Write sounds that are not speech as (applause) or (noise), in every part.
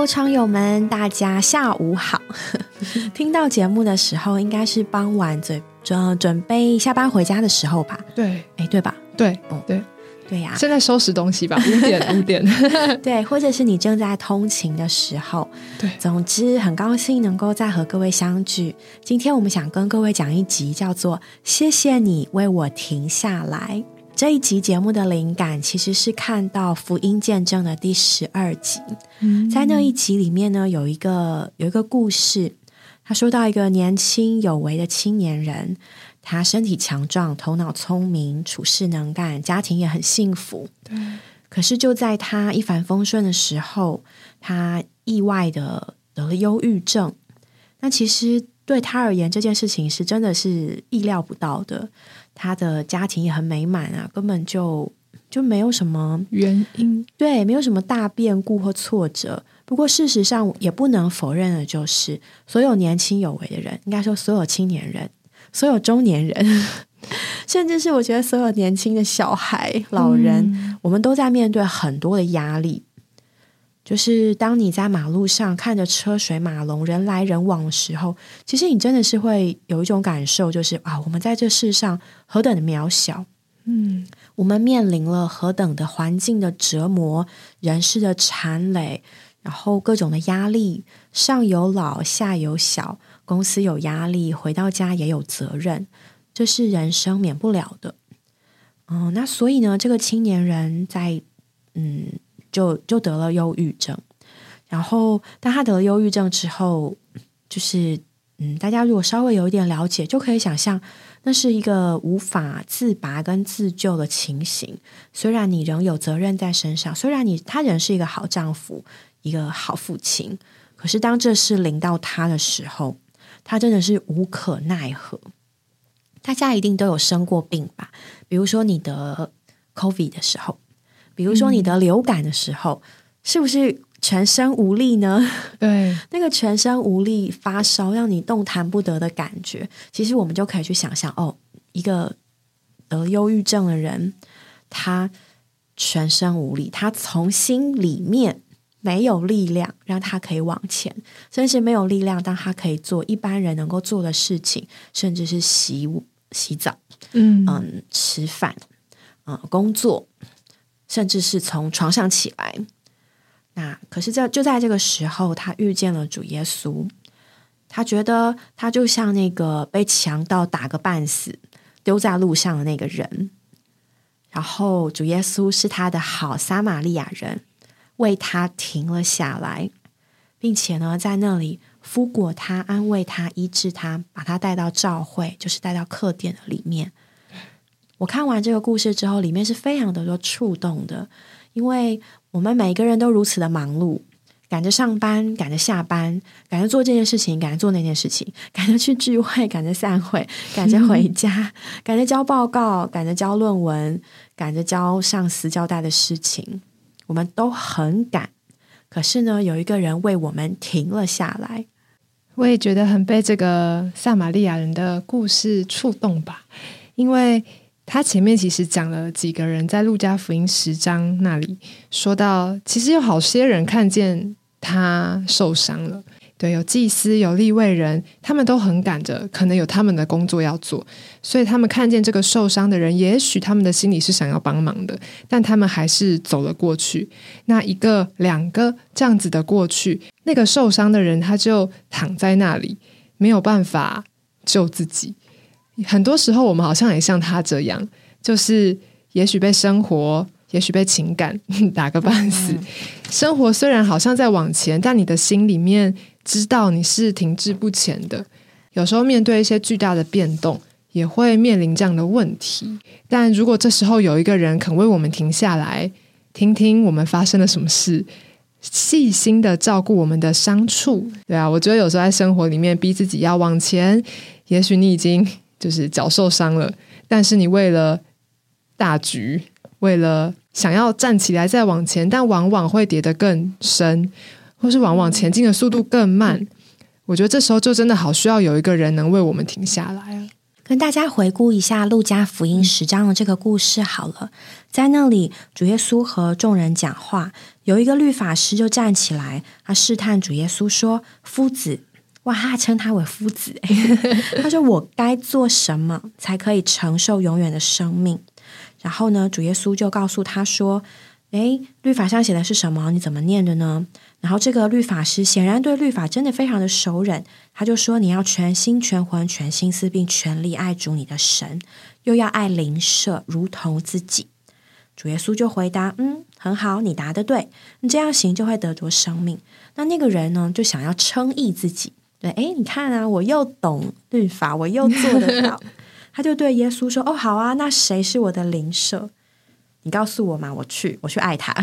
Hello，昌友们，大家下午好。(laughs) 听到节目的时候，应该是傍晚准准准备下班回家的时候吧？对，哎，对吧？对，对，对呀。现在收拾东西吧，五点，(laughs) 五点。(laughs) 对，或者是你正在通勤的时候。对，总之很高兴能够再和各位相聚。今天我们想跟各位讲一集，叫做《谢谢你为我停下来》。这一集节目的灵感其实是看到福音见证的第十二集，在那一集里面呢，有一个有一个故事，他说到一个年轻有为的青年人，他身体强壮，头脑聪明，处事能干，家庭也很幸福。对，可是就在他一帆风顺的时候，他意外的得了忧郁症。那其实对他而言，这件事情是真的是意料不到的。他的家庭也很美满啊，根本就就没有什么原因，对，没有什么大变故或挫折。不过事实上，也不能否认的就是，所有年轻有为的人，应该说所有青年人、所有中年人，(laughs) 甚至是我觉得所有年轻的小孩、老人，我们都在面对很多的压力。就是当你在马路上看着车水马龙、人来人往的时候，其实你真的是会有一种感受，就是啊，我们在这世上何等的渺小，嗯，我们面临了何等的环境的折磨、人事的缠累，然后各种的压力，上有老下有小，公司有压力，回到家也有责任，这是人生免不了的。嗯，那所以呢，这个青年人在嗯。就就得了忧郁症，然后当他得了忧郁症之后，就是嗯，大家如果稍微有一点了解，就可以想象那是一个无法自拔跟自救的情形。虽然你仍有责任在身上，虽然你他仍是一个好丈夫、一个好父亲，可是当这事临到他的时候，他真的是无可奈何。大家一定都有生过病吧？比如说你得 COVID 的时候。比如说你得流感的时候，是不是全身无力呢？对，(laughs) 那个全身无力、发烧、让你动弹不得的感觉，其实我们就可以去想象哦，一个得忧郁症的人，他全身无力，他从心里面没有力量让他可以往前，甚至没有力量当他可以做一般人能够做的事情，甚至是洗洗澡，嗯嗯，吃饭，嗯，工作。甚至是从床上起来，那可是，在就在这个时候，他遇见了主耶稣。他觉得他就像那个被强盗打个半死、丢在路上的那个人。然后，主耶稣是他的好撒玛利亚人，为他停了下来，并且呢，在那里敷裹他、安慰他、医治他，把他带到教会，就是带到客店的里面。我看完这个故事之后，里面是非常的多触动的，因为我们每个人都如此的忙碌，赶着上班，赶着下班，赶着做这件事情，赶着做那件事情，赶着去聚会，赶着散会，(laughs) 赶着回家，赶着交报告，赶着交论文，赶着交上司交代的事情，我们都很赶。可是呢，有一个人为我们停了下来。我也觉得很被这个撒玛利亚人的故事触动吧，因为。他前面其实讲了几个人在路加福音十章那里说到，其实有好些人看见他受伤了，对，有祭司，有立位人，他们都很赶着，可能有他们的工作要做，所以他们看见这个受伤的人，也许他们的心里是想要帮忙的，但他们还是走了过去。那一个、两个这样子的过去，那个受伤的人他就躺在那里，没有办法救自己。很多时候，我们好像也像他这样，就是也许被生活，也许被情感 (laughs) 打个半死。生活虽然好像在往前，但你的心里面知道你是停滞不前的。有时候面对一些巨大的变动，也会面临这样的问题。但如果这时候有一个人肯为我们停下来，听听我们发生了什么事，细心的照顾我们的伤处，对啊，我觉得有时候在生活里面逼自己要往前，也许你已经。就是脚受伤了，但是你为了大局，为了想要站起来再往前，但往往会跌得更深，或是往往前进的速度更慢。我觉得这时候就真的好需要有一个人能为我们停下来啊。跟大家回顾一下《路加福音》十章的这个故事好了。在那里，主耶稣和众人讲话，有一个律法师就站起来，他试探主耶稣说：“夫子，哇，他称他为夫子，(laughs) 他说我该做什么才可以承受永远的生命？”然后呢，主耶稣就告诉他说：“诶，律法上写的是什么？你怎么念的呢？”然后这个律法师显然对律法真的非常的熟稔，他就说：“你要全心全魂全心思，并全力爱主你的神，又要爱邻舍如同自己。”主耶稣就回答：“嗯，很好，你答的对，你这样行就会得着生命。”那那个人呢，就想要称义自己，对，哎，你看啊，我又懂律法，我又做得到，(laughs) 他就对耶稣说：“哦，好啊，那谁是我的邻舍？你告诉我嘛，我去，我去爱他。”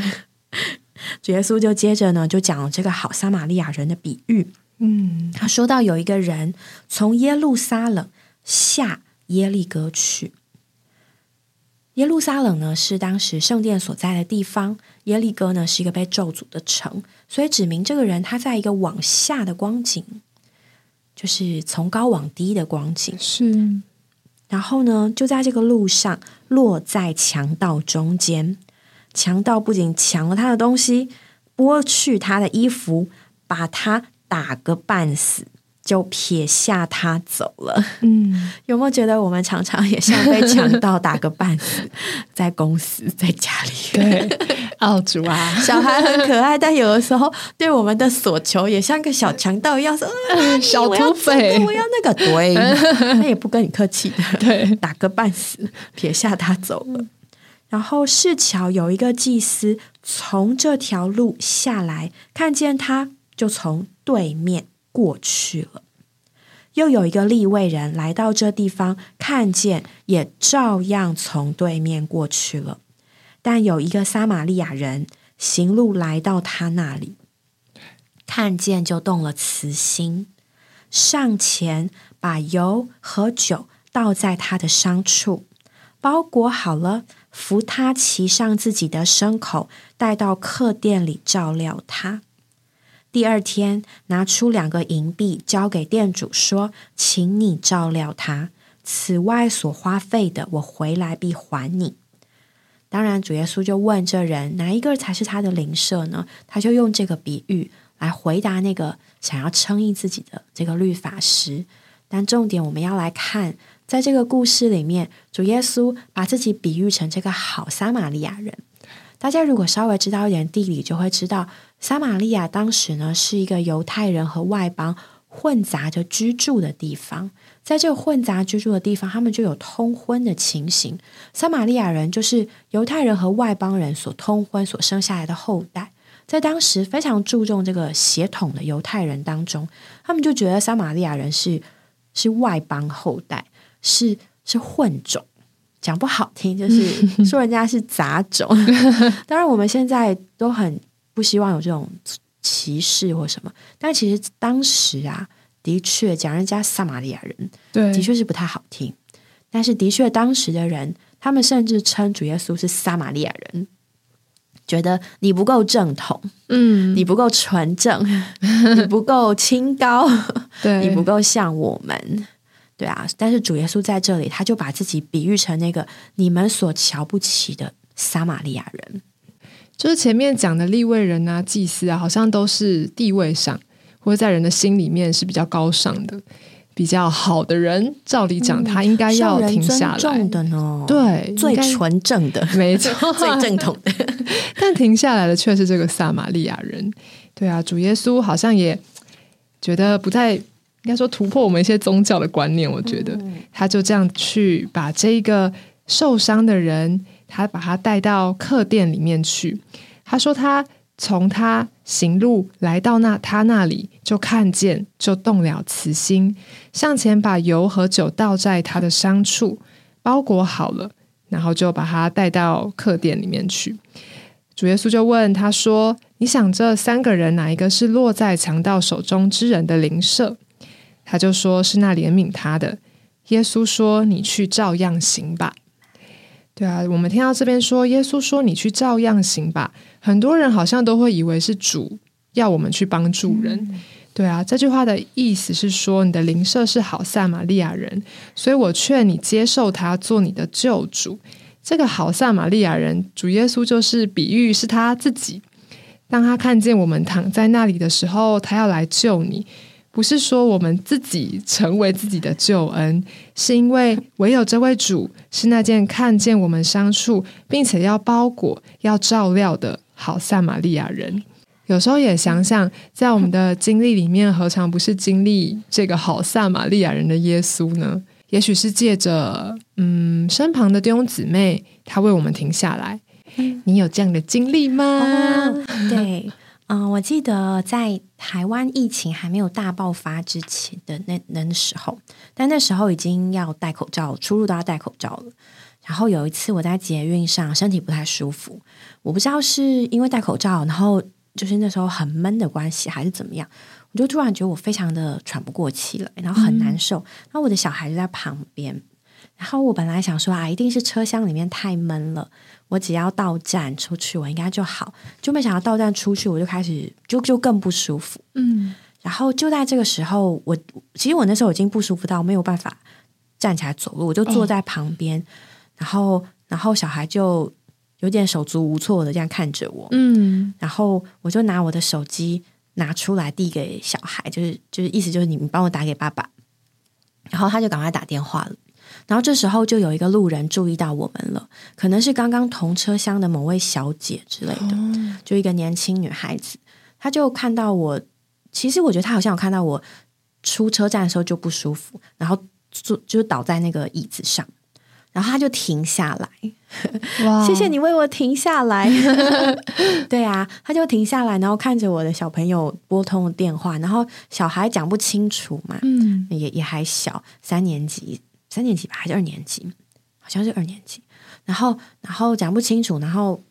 主耶稣就接着呢，就讲这个好撒玛利亚人的比喻。嗯，他说到有一个人从耶路撒冷下耶利哥去。耶路撒冷呢是当时圣殿所在的地方，耶利哥呢是一个被咒诅的城，所以指明这个人他在一个往下的光景，就是从高往低的光景。是，然后呢，就在这个路上落在强盗中间，强盗不仅抢了他的东西，剥去他的衣服，把他打个半死。就撇下他走了。嗯，有没有觉得我们常常也像被强盗打个半死，在公司、在家里？对，澳主啊，小孩很可爱，但有的时候对我们的索求也像个小强盗一样，说：“ (laughs) 小土匪，我要那个。”对，他也不跟你客气的，对，打个半死，撇下他走了。然后是巧有一个祭司从这条路下来，看见他，就从对面。过去了，又有一个立位人来到这地方，看见也照样从对面过去了。但有一个撒玛利亚人行路来到他那里，看见就动了慈心，上前把油和酒倒在他的伤处，包裹好了，扶他骑上自己的牲口，带到客店里照料他。第二天，拿出两个银币交给店主，说：“请你照料他。此外所花费的，我回来必还你。”当然，主耶稣就问这人哪一个才是他的邻舍呢？他就用这个比喻来回答那个想要称义自己的这个律法师。但重点，我们要来看，在这个故事里面，主耶稣把自己比喻成这个好撒玛利亚人。大家如果稍微知道一点地理，就会知道。撒玛利亚当时呢是一个犹太人和外邦混杂着居住的地方，在这个混杂居住的地方，他们就有通婚的情形。撒玛利亚人就是犹太人和外邦人所通婚所生下来的后代，在当时非常注重这个血统的犹太人当中，他们就觉得撒玛利亚人是是外邦后代，是是混种，讲不好听就是说人家是杂种。(laughs) 当然，我们现在都很。不希望有这种歧视或什么，但其实当时啊，的确讲人家撒玛利亚人，对，的确是不太好听。但是的确，当时的人，他们甚至称主耶稣是撒玛利亚人，觉得你不够正统，嗯，你不够纯正，(laughs) 你不够清高，(laughs) 对你不够像我们，对啊。但是主耶稣在这里，他就把自己比喻成那个你们所瞧不起的撒玛利亚人。就是前面讲的立位人啊、祭司啊，好像都是地位上或者在人的心里面是比较高尚的、比较好的人。照理讲，他应该要停下来的呢。对，最纯正的，(laughs) 没错，(laughs) 最正统的。(laughs) 但停下来的却是这个撒玛利亚人。对啊，主耶稣好像也觉得不太应该说突破我们一些宗教的观念。我觉得他就这样去把这个受伤的人。他把他带到客店里面去。他说：“他从他行路来到那他那里，就看见，就动了慈心，向前把油和酒倒在他的伤处，包裹好了，然后就把他带到客店里面去。主耶稣就问他说：‘你想这三个人哪一个是落在强盗手中之人的灵舍？’他就说是那怜悯他的。耶稣说：‘你去照样行吧。’”对啊，我们听到这边说，耶稣说：“你去照样行吧。”很多人好像都会以为是主要我们去帮助人。对啊，这句话的意思是说，你的邻舍是好撒玛利亚人，所以我劝你接受他做你的救主。这个好撒玛利亚人，主耶稣就是比喻是他自己。当他看见我们躺在那里的时候，他要来救你，不是说我们自己成为自己的救恩，是因为唯有这位主是那件看见我们伤处，并且要包裹、要照料的好撒玛利亚人。有时候也想想，在我们的经历里面，何尝不是经历这个好撒玛利亚人的耶稣呢？也许是借着嗯身旁的弟兄姊妹，他为我们停下来。你有这样的经历吗？对，嗯，我记得在台湾疫情还没有大爆发之前的那那时候，但那时候已经要戴口罩，出入都要戴口罩了。然后有一次我在捷运上身体不太舒服，我不知道是因为戴口罩，然后。就是那时候很闷的关系，还是怎么样？我就突然觉得我非常的喘不过气了，然后很难受。然后我的小孩就在旁边，然后我本来想说啊，一定是车厢里面太闷了，我只要到站出去，我应该就好。就没想到到站出去，我就开始就就更不舒服。嗯，然后就在这个时候，我其实我那时候已经不舒服到没有办法站起来走路，我就坐在旁边，然后然后小孩就。有点手足无措的这样看着我，嗯，然后我就拿我的手机拿出来递给小孩，就是就是意思就是你你帮我打给爸爸，然后他就赶快打电话了。然后这时候就有一个路人注意到我们了，可能是刚刚同车厢的某位小姐之类的，就一个年轻女孩子，她就看到我，其实我觉得她好像有看到我出车站的时候就不舒服，然后坐就倒在那个椅子上。然后她就停下来，(laughs) 谢谢你为我停下来。(laughs) 对啊，他就停下来，然后看着我的小朋友拨通电话，然后小孩讲不清楚嘛，嗯，也也还小，三年级，三年级吧，还是二年级？好像是二年级。然后，然后讲不清楚，然后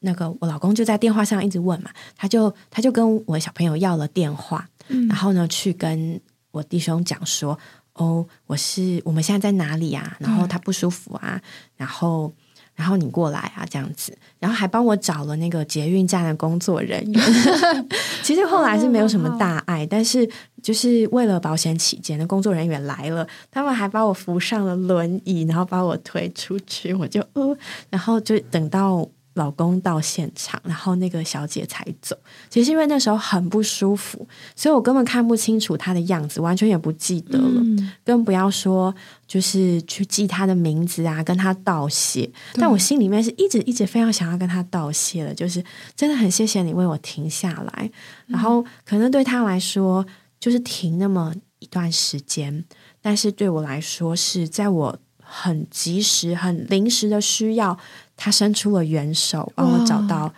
那个我老公就在电话上一直问嘛，他就他就跟我小朋友要了电话，然后呢，去跟我弟兄讲说。哦，我是我们现在在哪里啊？然后他不舒服啊，然后然后你过来啊，这样子，然后还帮我找了那个捷运站的工作人员。(laughs) 其实后来是没有什么大碍，但是就是为了保险起见，那工作人员来了，他们还把我扶上了轮椅，然后把我推出去，我就呃，然后就等到。老公到现场，然后那个小姐才走。其实因为那时候很不舒服，所以我根本看不清楚她的样子，完全也不记得了。更不要说就是去记她的名字啊，跟她道谢。但我心里面是一直一直非常想要跟她道谢的，就是真的很谢谢你为我停下来。然后可能对她来说就是停那么一段时间，但是对我来说是在我很及时、很临时的需要。他伸出了援手，帮我找到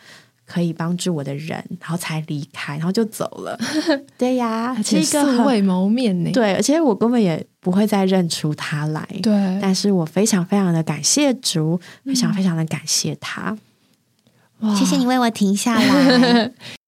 可以帮助我的人，然后才离开，然后就走了。(laughs) 对呀，(laughs) 是一个素未谋面呢。对，而且我根本也不会再认出他来。对，但是我非常非常的感谢主，非常非常的感谢他。谢谢你为我停下来。(laughs)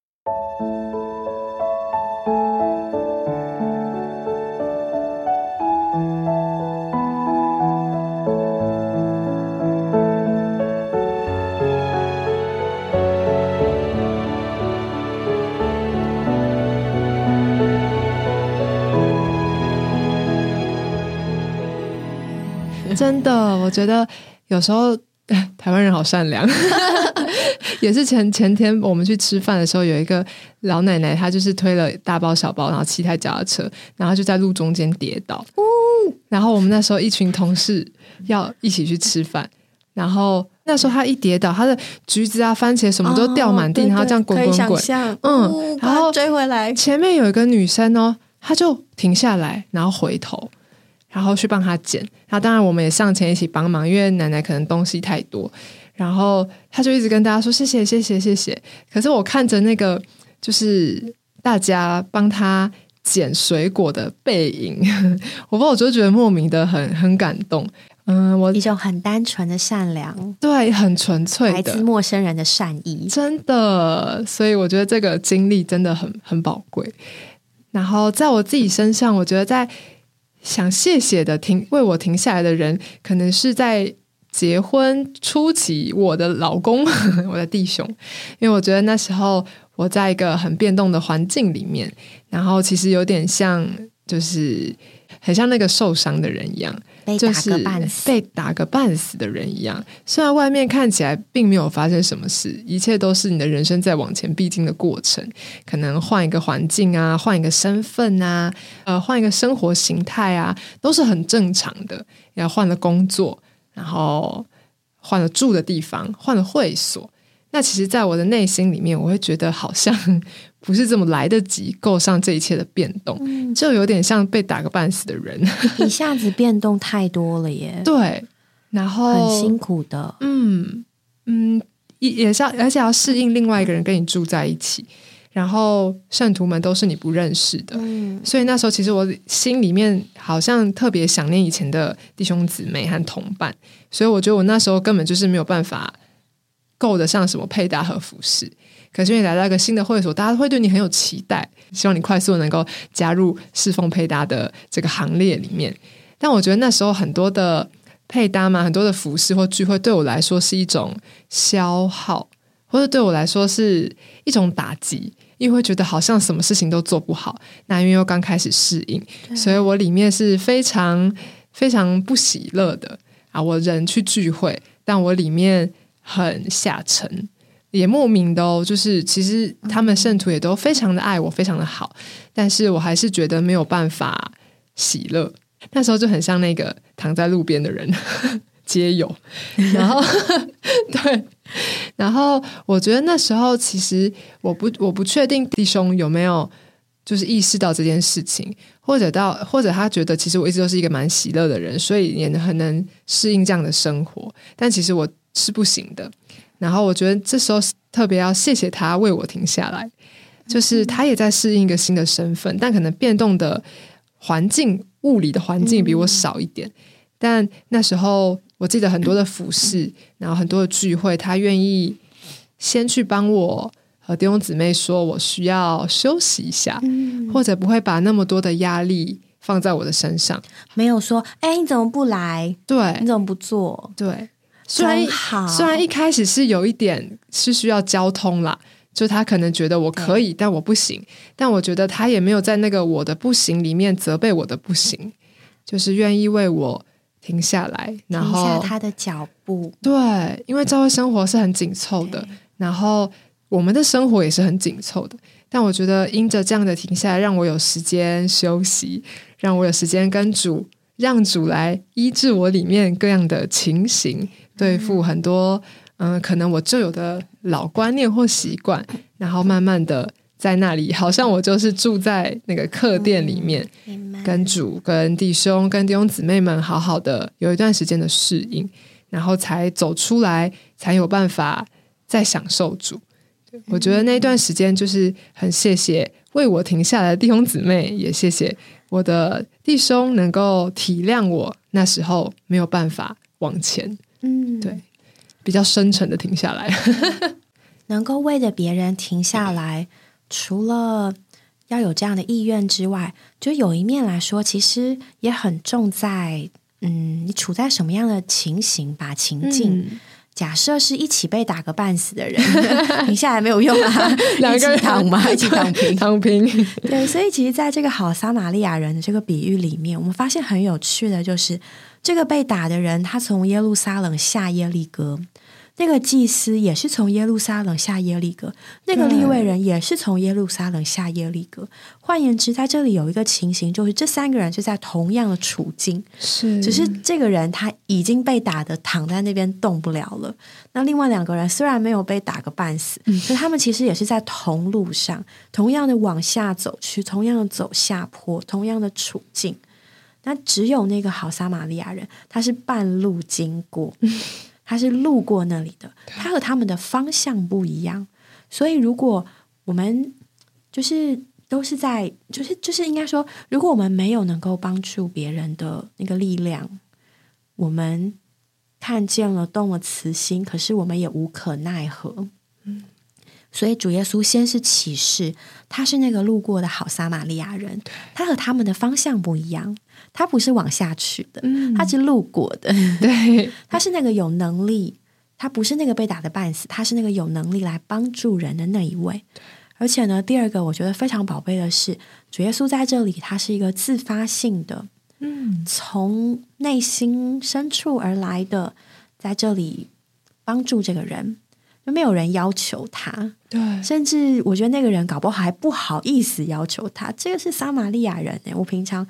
真的，我觉得有时候 (laughs) 台湾人好善良。(laughs) 也是前前天我们去吃饭的时候，有一个老奶奶，她就是推了大包小包，然后骑台脚踏车，然后就在路中间跌倒。然后我们那时候一群同事要一起去吃饭，然后那时候她一跌倒，她的橘子啊、番茄什么都掉满地，然后这样滚滚滚。嗯，然后追回来，前面有一个女生哦，她就停下来，然后回头。然后去帮他捡，那当然我们也上前一起帮忙，因为奶奶可能东西太多，然后他就一直跟大家说谢谢谢谢谢谢。可是我看着那个就是大家帮他捡水果的背影，(laughs) 我不我就觉得莫名的很很感动。嗯，我一种很单纯的善良，对，很纯粹来自陌生人的善意，真的。所以我觉得这个经历真的很很宝贵。然后在我自己身上，我觉得在。想谢谢的停为我停下来的人，可能是在结婚初期，我的老公，(laughs) 我的弟兄，因为我觉得那时候我在一个很变动的环境里面，然后其实有点像，就是很像那个受伤的人一样。就是被打个半死的人一样，虽然外面看起来并没有发生什么事，一切都是你的人生在往前必经的过程。可能换一个环境啊，换一个身份啊，呃，换一个生活形态啊，都是很正常的。要换了工作，然后换了住的地方，换了会所。那其实，在我的内心里面，我会觉得好像 (laughs) 不是这么来得及够上这一切的变动，就有点像被打个半死的人，(laughs) 一下子变动太多了耶。(laughs) 对，然后很辛苦的，嗯嗯，也也是要，而且要适应另外一个人跟你住在一起，然后圣徒们都是你不认识的，所以那时候其实我心里面好像特别想念以前的弟兄姊妹和同伴，所以我觉得我那时候根本就是没有办法。够得上什么配搭和服饰？可是你来到一个新的会所，大家会对你很有期待，希望你快速能够加入侍奉配搭的这个行列里面。但我觉得那时候很多的配搭嘛，很多的服饰或聚会，对我来说是一种消耗，或者对我来说是一种打击，因为会觉得好像什么事情都做不好。那因为又刚开始适应，所以我里面是非常非常不喜乐的啊！我人去聚会，但我里面。很下沉，也莫名的哦。就是其实他们圣徒也都非常的爱我，非常的好，但是我还是觉得没有办法喜乐。那时候就很像那个躺在路边的人，(laughs) 皆有。然后 (laughs) 对，然后我觉得那时候其实我不我不确定弟兄有没有就是意识到这件事情，或者到或者他觉得其实我一直都是一个蛮喜乐的人，所以也很能适应这样的生活。但其实我。是不行的，然后我觉得这时候特别要谢谢他为我停下来，就是他也在适应一个新的身份，但可能变动的环境、物理的环境比我少一点。但那时候我记得很多的服饰，(clears throat) 然后很多的聚会，他愿意先去帮我和弟兄姊妹说，我需要休息一下，或者不会把那么多的压力放在我的身上，没有说，哎，你怎么不来？对，你怎么不做？对。虽然虽然一开始是有一点是需要交通啦，就他可能觉得我可以，但我不行。但我觉得他也没有在那个我的不行里面责备我的不行，就是愿意为我停下来，然后他的脚步。对，因为教会生活是很紧凑的，然后我们的生活也是很紧凑的。但我觉得因着这样的停下来，让我有时间休息，让我有时间跟主，让主来医治我里面各样的情形。对付很多嗯，可能我就有的老观念或习惯，然后慢慢的在那里，好像我就是住在那个客店里面，跟主、跟弟兄、跟弟兄姊妹们好好的有一段时间的适应，然后才走出来，才有办法再享受主。我觉得那段时间就是很谢谢为我停下来的弟兄姊妹，也谢谢我的弟兄能够体谅我那时候没有办法往前。嗯，对，比较深沉的停下来，(laughs) 能够为着别人停下来，除了要有这样的意愿之外，就有一面来说，其实也很重在，嗯，你处在什么样的情形，吧情境。假设是一起被打个半死的人，(laughs) 停下来没有用啊，(laughs) 两个人躺嘛，(laughs) 一起躺平，躺平。对，所以其实，在这个好撒玛利亚人的这个比喻里面，我们发现很有趣的，就是这个被打的人，他从耶路撒冷下耶利哥。那个祭司也是从耶路撒冷下耶利哥，那个利未人也是从耶路撒冷下耶利哥。换言之，在这里有一个情形，就是这三个人是在同样的处境，是只是这个人他已经被打的躺在那边动不了了。那另外两个人虽然没有被打个半死，可他们其实也是在同路上，同样的往下走去，同样的走下坡，同样的处境。那只有那个好撒玛利亚人，他是半路经过。(laughs) 他是路过那里的，他和他们的方向不一样，所以如果我们就是都是在，就是就是应该说，如果我们没有能够帮助别人的那个力量，我们看见了动了慈心，可是我们也无可奈何。嗯，所以主耶稣先是启示，他是那个路过的好撒玛利亚人，他和他们的方向不一样，他不是往下去的，他是路过的，对，他是那个有能力，他不是那个被打的半死，他是那个有能力来帮助人的那一位。而且呢，第二个我觉得非常宝贝的是，主耶稣在这里，他是一个自发性的，嗯，从内心深处而来的，在这里帮助这个人。就没有人要求他，对，甚至我觉得那个人搞不好还不好意思要求他。这个是撒玛利亚人哎，我平常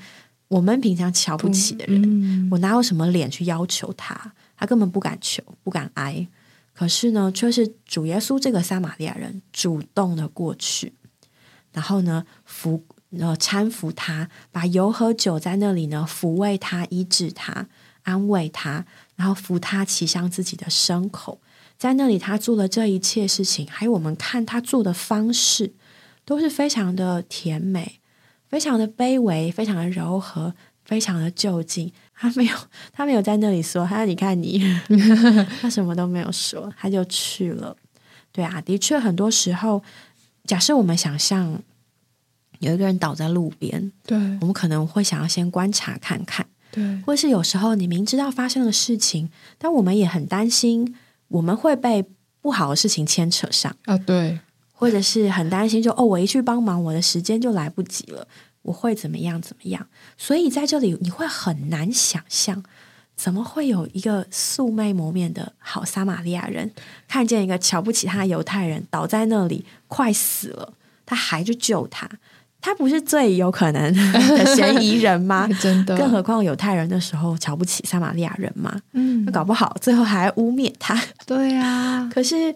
我们平常瞧不起的人，我哪有什么脸去要求他？他根本不敢求，不敢挨。可是呢，却是主耶稣这个撒玛利亚人主动的过去，然后呢扶呃搀扶他，把油和酒在那里呢抚慰他、医治他、安慰他，然后扶他骑上自己的牲口。在那里，他做的这一切事情，还有我们看他做的方式，都是非常的甜美，非常的卑微，非常的柔和，非常的就近。他没有，(laughs) 他没有在那里说：“他说你看你，(laughs) 他什么都没有说，他就去了。”对啊，的确，很多时候，假设我们想象有一个人倒在路边，对，我们可能会想要先观察看看，对，或是有时候你明知道发生的事情，但我们也很担心。我们会被不好的事情牵扯上啊，对，或者是很担心，就哦，我一去帮忙，我的时间就来不及了，我会怎么样怎么样？所以在这里你会很难想象，怎么会有一个素昧谋面的好撒玛利亚人，看见一个瞧不起他的犹太人倒在那里快死了，他还去救他。他不是最有可能的嫌疑人吗？(laughs) 真的，更何况犹太人的时候瞧不起撒玛利亚人嘛，嗯，那搞不好最后还污蔑他。对啊，(laughs) 可是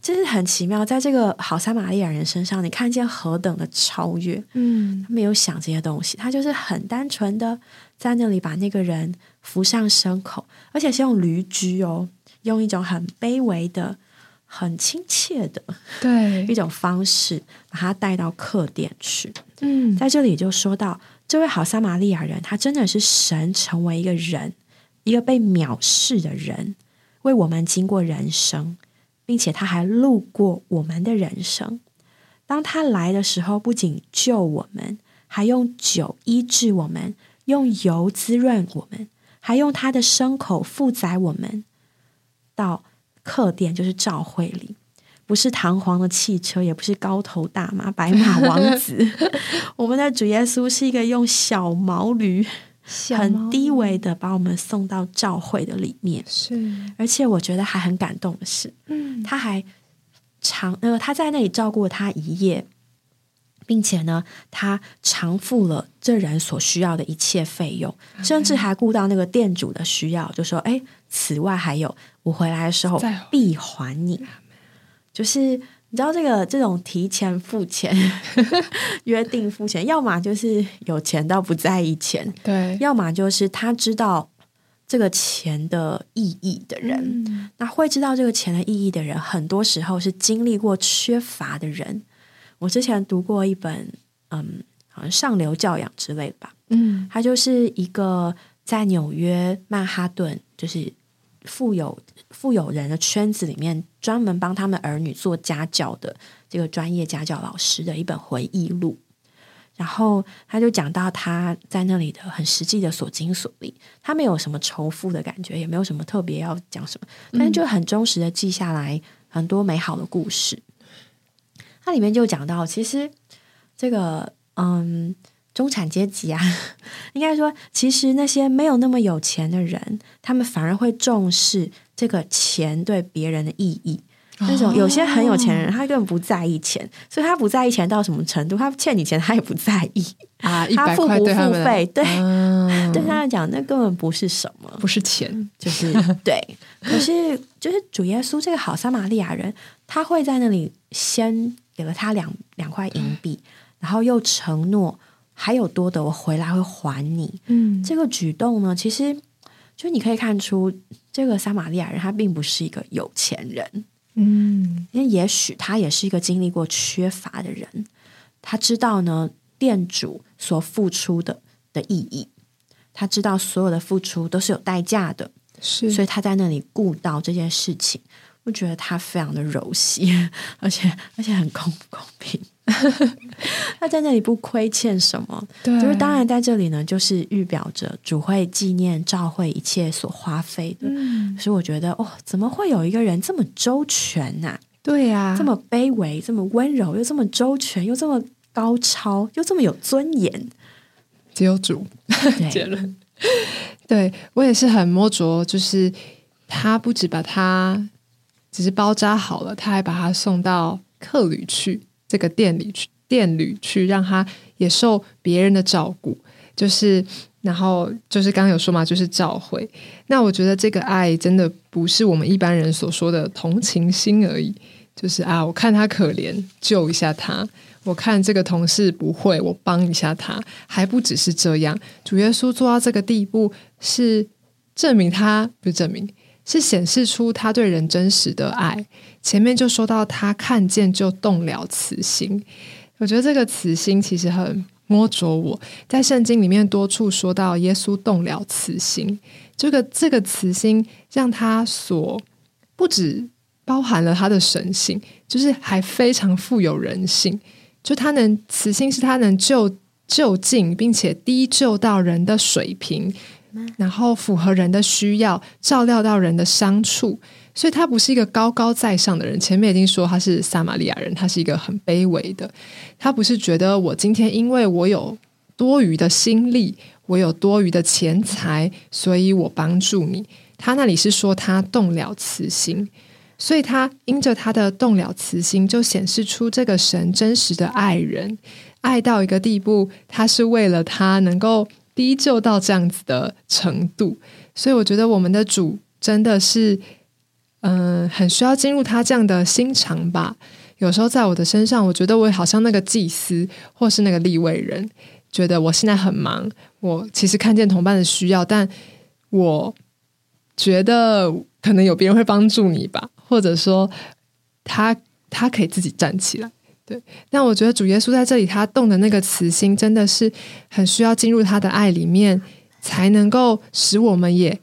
就是很奇妙，在这个好撒玛利亚人身上，你看见何等的超越。嗯，他没有想这些东西，他就是很单纯的在那里把那个人扶上牲口，而且是用驴驹哦，用一种很卑微的。很亲切的，对一种方式，把他带到客店去。嗯，在这里就说到，这位好撒玛利亚人，他真的是神成为一个人，一个被藐视的人，为我们经过人生，并且他还路过我们的人生。当他来的时候，不仅救我们，还用酒医治我们，用油滋润我们，还用他的牲口负载我们到。客店就是教会里，不是堂皇的汽车，也不是高头大马、白马王子。(laughs) 我们的主耶稣是一个用小毛驴，很低微的把我们送到教会的里面。是，而且我觉得还很感动的是，嗯，他还长呃他在那里照顾他一夜，并且呢，他偿付了这人所需要的一切费用，甚至还顾到那个店主的需要，就说：“哎，此外还有。”我回来的时候必还你，就是你知道这个这种提前付钱、(laughs) 约定付钱，要么就是有钱到不在意钱，对；要么就是他知道这个钱的意义的人。那会知道这个钱的意义的人，很多时候是经历过缺乏的人。我之前读过一本，嗯，好像上流教养之类的吧，嗯，他就是一个在纽约曼哈顿，就是富有。富有人的圈子里面，专门帮他们儿女做家教的这个专业家教老师的一本回忆录，然后他就讲到他在那里的很实际的所经所历，他没有什么仇富的感觉，也没有什么特别要讲什么，但是就很忠实的记下来很多美好的故事。它里面就讲到，其实这个嗯。中产阶级啊，(laughs) 应该说，其实那些没有那么有钱的人，他们反而会重视这个钱对别人的意义。那种有些很有钱人，他根本不在意钱，所以他不在意钱到什么程度？他欠你钱，他也不在意啊。他付不付费，对，对他来讲，那根本不是什么，不是钱，就是 (laughs) 对。可是，就是主耶稣这个好撒玛利亚人，他会在那里先给了他两两块银币，然后又承诺。还有多的，我回来会还你。嗯，这个举动呢，其实就你可以看出，这个撒玛利亚人他并不是一个有钱人。嗯，因为也许他也是一个经历过缺乏的人，他知道呢店主所付出的的意义，他知道所有的付出都是有代价的，是，所以他在那里顾到这件事情。觉得他非常的柔细，而且而且很公公平。(laughs) 他在那里不亏欠什么，对，就是当然在这里呢，就是预表着主会纪念召会一切所花费的。所以我觉得，哦，怎么会有一个人这么周全呐？对呀，这么卑微，这么温柔，又这么周全，又这么高超，又这么有尊严，只有主 (laughs) 结论。(laughs) 对我也是很摸着，就是他不止把他只是包扎好了，他还把他送到客旅去。这个店里去，店里去，让他也受别人的照顾，就是，然后就是刚刚有说嘛，就是召回。那我觉得这个爱真的不是我们一般人所说的同情心而已，就是啊，我看他可怜，救一下他；我看这个同事不会，我帮一下他。还不只是这样，主耶稣做到这个地步，是证明他不是证明。是显示出他对人真实的爱。前面就说到他看见就动了慈心，我觉得这个慈心其实很摸着我。在圣经里面多处说到耶稣动了慈心，这个这个慈心让他所不止包含了他的神性，就是还非常富有人性。就他能慈心是他能就就近并且低就到人的水平。然后符合人的需要，照料到人的伤处，所以他不是一个高高在上的人。前面已经说他是撒玛利亚人，他是一个很卑微的。他不是觉得我今天因为我有多余的心力，我有多余的钱财，所以我帮助你。他那里是说他动了慈心，所以他因着他的动了慈心，就显示出这个神真实的爱人，爱到一个地步，他是为了他能够。低就到这样子的程度，所以我觉得我们的主真的是，嗯，很需要进入他这样的心肠吧。有时候在我的身上，我觉得我好像那个祭司，或是那个立位人，觉得我现在很忙，我其实看见同伴的需要，但我觉得可能有别人会帮助你吧，或者说他他可以自己站起来。对，但我觉得主耶稣在这里，他动的那个慈心，真的是很需要进入他的爱里面，才能够使我们也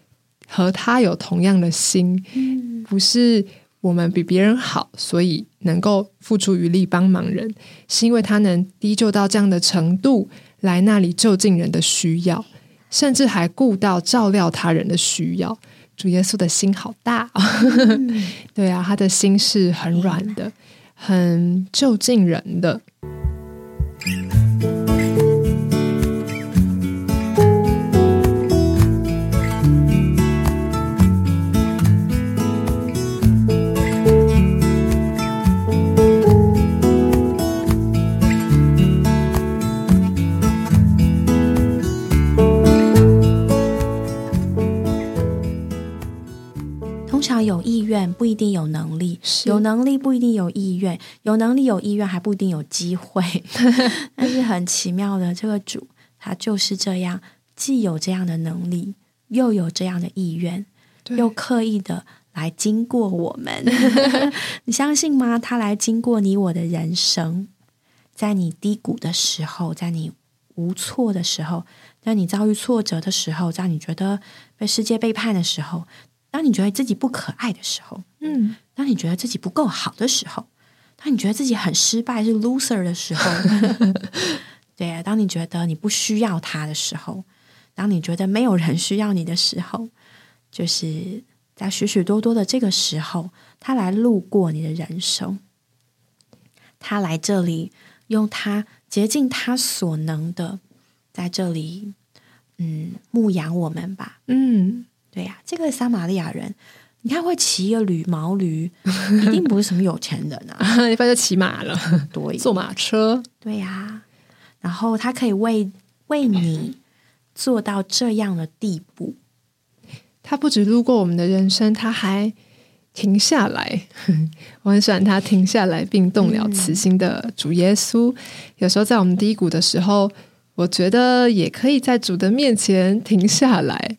和他有同样的心。嗯，不是我们比别人好，所以能够付出余力帮忙人，是因为他能低就到这样的程度，来那里就近人的需要，甚至还顾到照料他人的需要。主耶稣的心好大，(laughs) 对啊，他的心是很软的。很就近人的。有意愿不一定有能力，有能力不一定有意愿，有能力有意愿还不一定有机会。(laughs) 但是很奇妙的，这个主他就是这样，既有这样的能力，又有这样的意愿，又刻意的来经过我们。(laughs) 你相信吗？他来经过你我的人生，在你低谷的时候，在你无措的时候，在你遭遇挫折的时候，在你觉得被世界背叛的时候。当你觉得自己不可爱的时候，嗯，当你觉得自己不够好的时候，当你觉得自己很失败是 loser 的时候，(laughs) 对啊，当你觉得你不需要他的时候，当你觉得没有人需要你的时候，就是在许许多多的这个时候，他来路过你的人生，他来这里用他竭尽他所能的，在这里，嗯，牧养我们吧，嗯。对呀，这个撒玛利亚人，你看会骑一个驴毛驴，一定不是什么有钱人啊，(laughs) 一般就骑马了，对，坐马车。对呀，然后他可以为为你做到这样的地步，他不止路过我们的人生，他还停下来。(laughs) 我很喜欢他停下来并动了慈心的主耶稣。有时候在我们低谷的时候，我觉得也可以在主的面前停下来。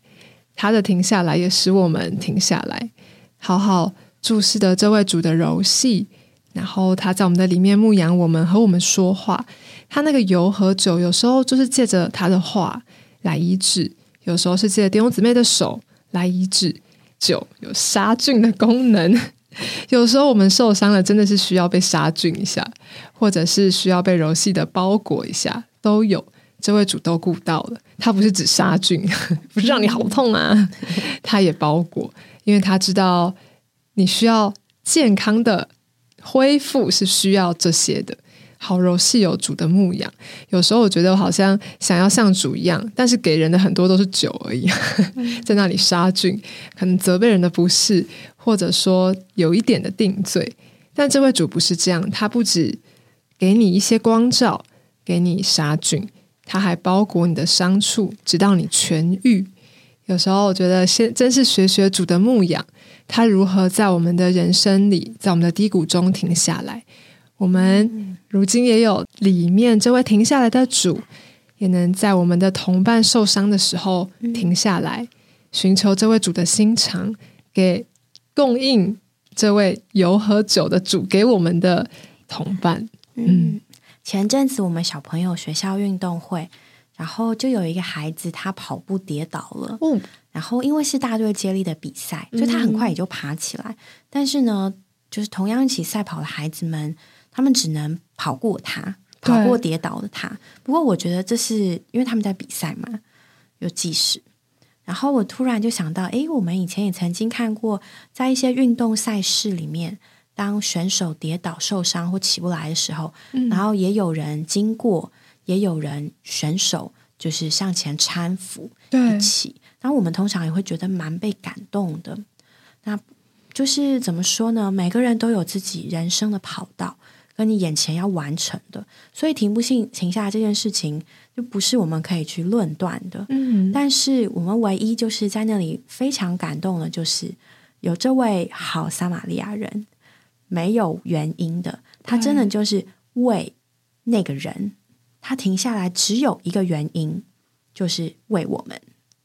他的停下来也使我们停下来，好好注视的这位主的柔细，然后他在我们的里面牧养我们，和我们说话。他那个油和酒，有时候就是借着他的话来医治，有时候是借着弟兄姊妹的手来医治。酒有杀菌的功能，(laughs) 有时候我们受伤了，真的是需要被杀菌一下，或者是需要被柔细的包裹一下，都有。这位主都顾到了，他不是只杀菌，(laughs) 不是让你好痛啊，他也包裹，因为他知道你需要健康的恢复是需要这些的。好柔细有主的牧养，有时候我觉得我好像想要像主一样，但是给人的很多都是酒而已，(laughs) 在那里杀菌，可能责备人的不是，或者说有一点的定罪。但这位主不是这样，他不止给你一些光照，给你杀菌。他还包裹你的伤处，直到你痊愈。有时候我觉得，先真是学学主的牧养，他如何在我们的人生里，在我们的低谷中停下来。我们如今也有里面这位停下来的主，也能在我们的同伴受伤的时候停下来，寻求这位主的心肠，给供应这位油和酒的主给我们的同伴。嗯。前阵子我们小朋友学校运动会，然后就有一个孩子他跑步跌倒了，嗯，然后因为是大队接力的比赛，就他很快也就爬起来，但是呢，就是同样一起赛跑的孩子们，他们只能跑过他，跑过跌倒的他。不过我觉得这是因为他们在比赛嘛，有计时。然后我突然就想到，诶，我们以前也曾经看过，在一些运动赛事里面。当选手跌倒受伤或起不来的时候，然后也有人经过，也有人选手就是向前搀扶一起。然后我们通常也会觉得蛮被感动的。那就是怎么说呢？每个人都有自己人生的跑道，跟你眼前要完成的，所以停不停停下来这件事情，就不是我们可以去论断的。嗯，但是我们唯一就是在那里非常感动的，就是有这位好撒玛利亚人。没有原因的，他真的就是为那个人，他停下来只有一个原因，就是为我们。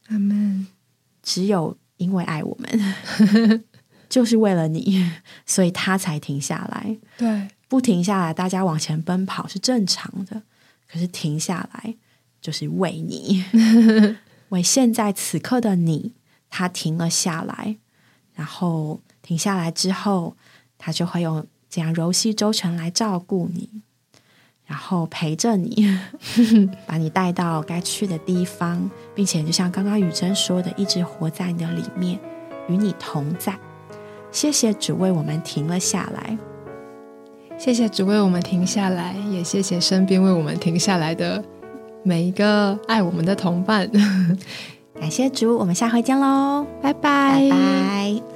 阿门。只有因为爱我们，(laughs) 就是为了你，所以他才停下来。对，不停下来，大家往前奔跑是正常的。可是停下来，就是为你，(laughs) 为现在此刻的你，他停了下来。然后停下来之后。他就会用这样柔细周全来照顾你，然后陪着你，(laughs) 把你带到该去的地方，并且就像刚刚雨珍说的，一直活在你的里面，与你同在。谢谢主为我们停了下来，谢谢主为我们停下来，也谢谢身边为我们停下来的每一个爱我们的同伴。(laughs) (laughs) 感谢主，我们下回见喽，拜拜拜拜。